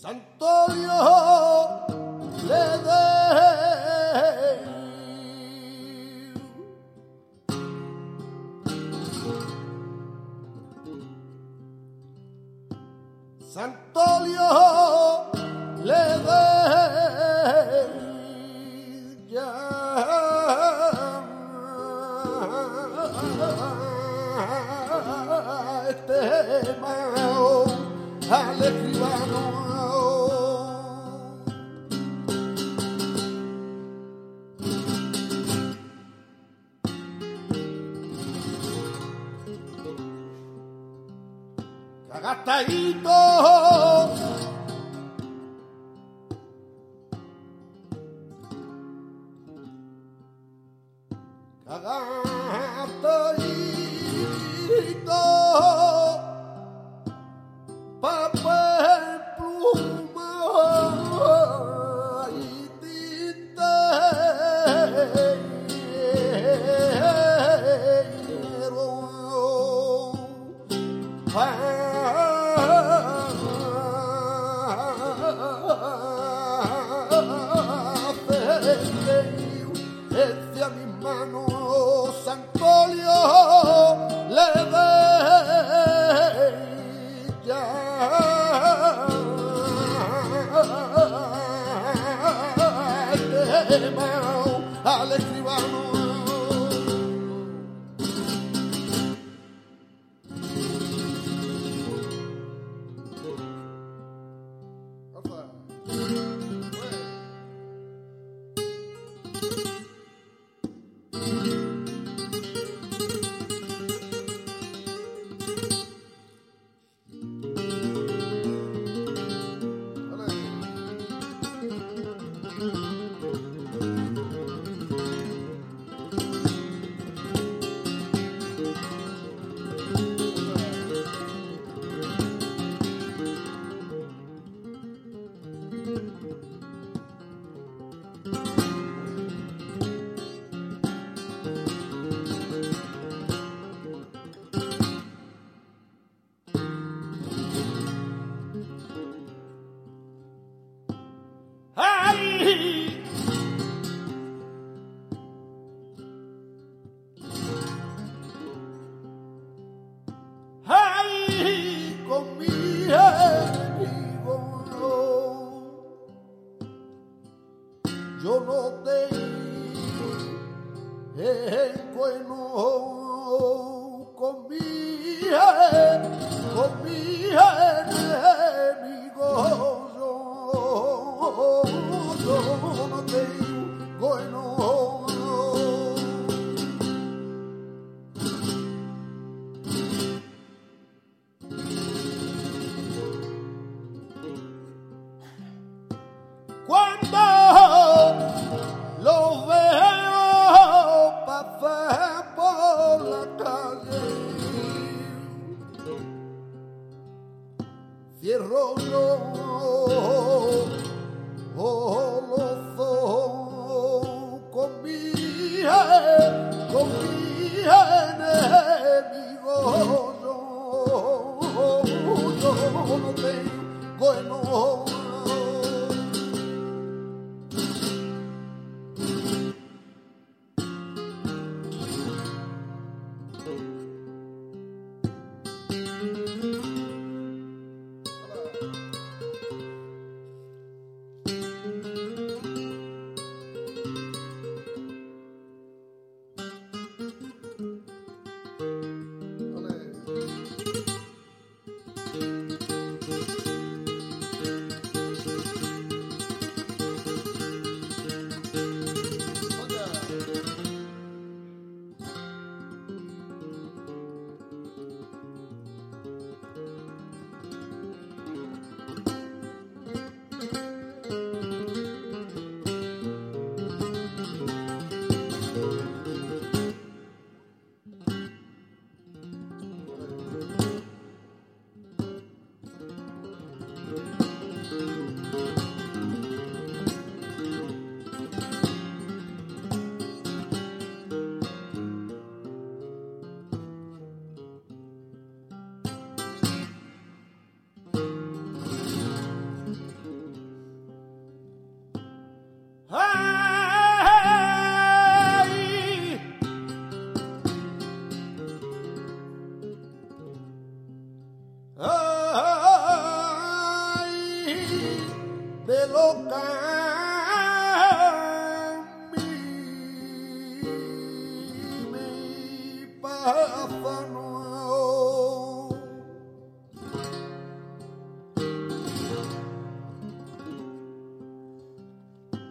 Santo Dios le. Gataíto Cierro, no, oh. oh, oh.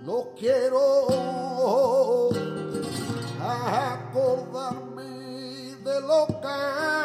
No quiero acordarme de lo que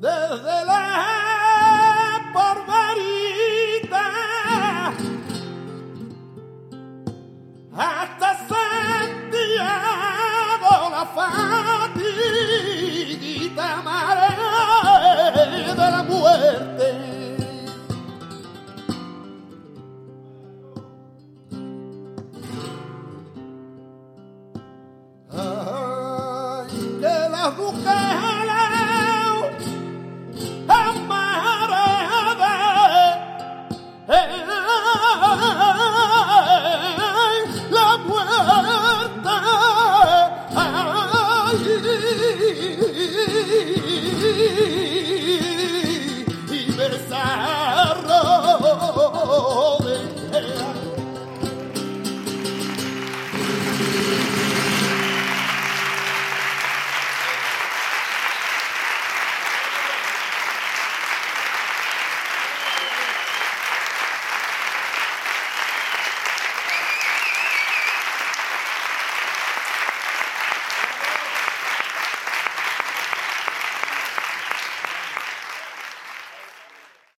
Desde la.